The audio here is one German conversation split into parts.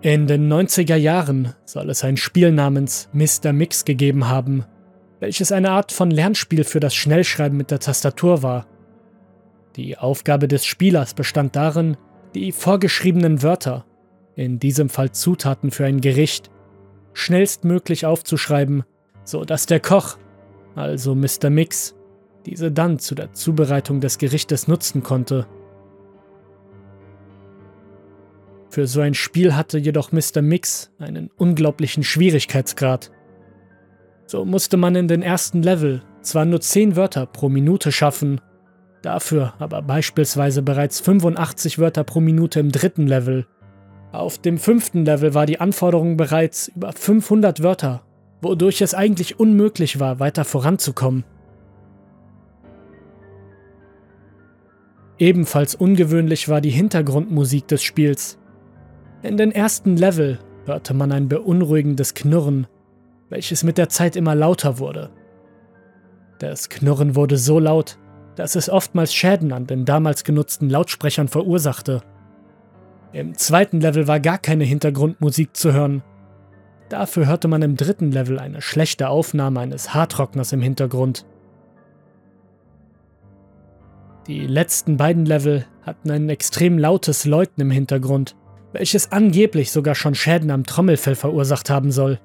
In den 90er Jahren soll es ein Spiel namens Mr. Mix gegeben haben, welches eine Art von Lernspiel für das Schnellschreiben mit der Tastatur war. Die Aufgabe des Spielers bestand darin, die vorgeschriebenen Wörter, in diesem Fall Zutaten für ein Gericht, schnellstmöglich aufzuschreiben, so dass der Koch, also Mr. Mix, diese dann zu der Zubereitung des Gerichtes nutzen konnte. Für so ein Spiel hatte jedoch Mr. Mix einen unglaublichen Schwierigkeitsgrad. So musste man in den ersten Level zwar nur 10 Wörter pro Minute schaffen, dafür aber beispielsweise bereits 85 Wörter pro Minute im dritten Level. Auf dem fünften Level war die Anforderung bereits über 500 Wörter, wodurch es eigentlich unmöglich war, weiter voranzukommen. Ebenfalls ungewöhnlich war die Hintergrundmusik des Spiels. In den ersten Level hörte man ein beunruhigendes Knurren, welches mit der Zeit immer lauter wurde. Das Knurren wurde so laut, dass es oftmals Schäden an den damals genutzten Lautsprechern verursachte. Im zweiten Level war gar keine Hintergrundmusik zu hören. Dafür hörte man im dritten Level eine schlechte Aufnahme eines Haartrockners im Hintergrund. Die letzten beiden Level hatten ein extrem lautes Läuten im Hintergrund, welches angeblich sogar schon Schäden am Trommelfell verursacht haben soll.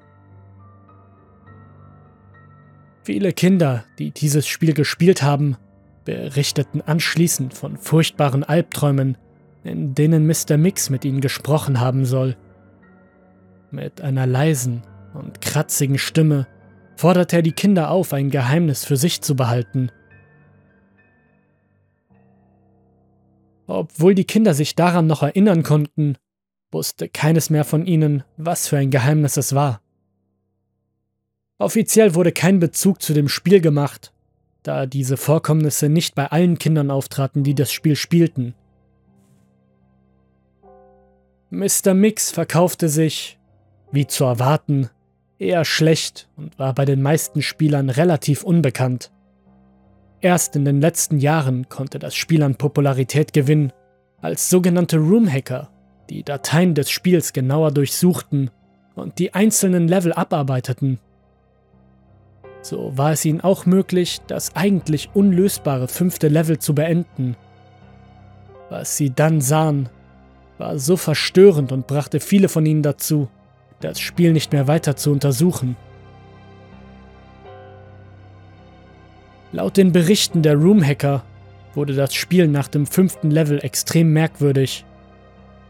Viele Kinder, die dieses Spiel gespielt haben, berichteten anschließend von furchtbaren Albträumen, in denen Mr. Mix mit ihnen gesprochen haben soll. Mit einer leisen und kratzigen Stimme forderte er die Kinder auf, ein Geheimnis für sich zu behalten. Obwohl die Kinder sich daran noch erinnern konnten, wusste keines mehr von ihnen, was für ein Geheimnis es war. Offiziell wurde kein Bezug zu dem Spiel gemacht, da diese Vorkommnisse nicht bei allen Kindern auftraten, die das Spiel spielten. Mr. Mix verkaufte sich, wie zu erwarten, eher schlecht und war bei den meisten Spielern relativ unbekannt. Erst in den letzten Jahren konnte das Spiel an Popularität gewinnen, als sogenannte Roomhacker die Dateien des Spiels genauer durchsuchten und die einzelnen Level abarbeiteten. So war es ihnen auch möglich, das eigentlich unlösbare fünfte Level zu beenden. Was sie dann sahen, war so verstörend und brachte viele von ihnen dazu, das Spiel nicht mehr weiter zu untersuchen. Laut den Berichten der Roomhacker wurde das Spiel nach dem fünften Level extrem merkwürdig.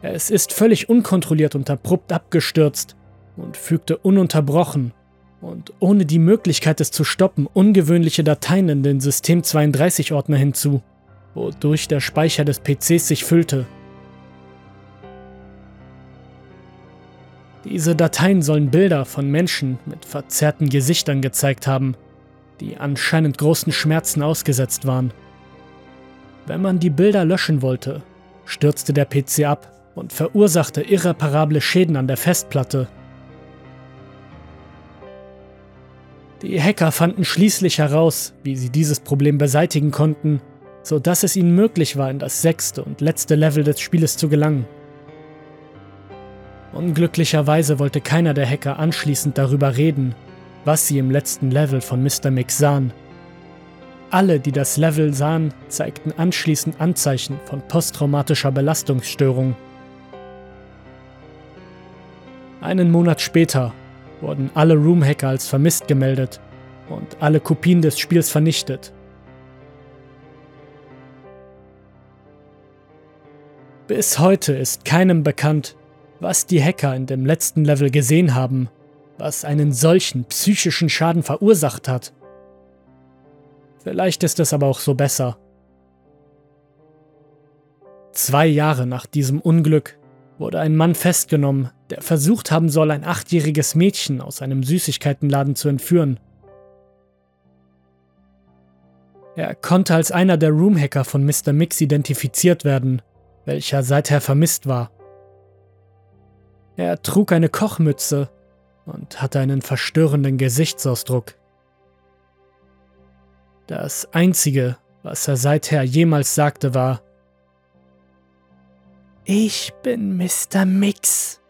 Es ist völlig unkontrolliert und abrupt abgestürzt und fügte ununterbrochen und ohne die Möglichkeit es zu stoppen ungewöhnliche Dateien in den System 32-Ordner hinzu, wodurch der Speicher des PCs sich füllte. Diese Dateien sollen Bilder von Menschen mit verzerrten Gesichtern gezeigt haben, die anscheinend großen Schmerzen ausgesetzt waren. Wenn man die Bilder löschen wollte, stürzte der PC ab und verursachte irreparable Schäden an der Festplatte. Die Hacker fanden schließlich heraus, wie sie dieses Problem beseitigen konnten, so dass es ihnen möglich war, in das sechste und letzte Level des Spieles zu gelangen. Unglücklicherweise wollte keiner der Hacker anschließend darüber reden, was sie im letzten Level von Mr. Mix sahen. Alle, die das Level sahen, zeigten anschließend Anzeichen von posttraumatischer Belastungsstörung. Einen Monat später wurden alle Roomhacker als vermisst gemeldet und alle Kopien des Spiels vernichtet. Bis heute ist keinem bekannt, was die Hacker in dem letzten Level gesehen haben, was einen solchen psychischen Schaden verursacht hat. Vielleicht ist es aber auch so besser. Zwei Jahre nach diesem Unglück wurde ein Mann festgenommen, versucht haben soll, ein achtjähriges Mädchen aus einem Süßigkeitenladen zu entführen. Er konnte als einer der Roomhacker von Mr. Mix identifiziert werden, welcher seither vermisst war. Er trug eine Kochmütze und hatte einen verstörenden Gesichtsausdruck. Das Einzige, was er seither jemals sagte, war, ich bin Mr. Mix.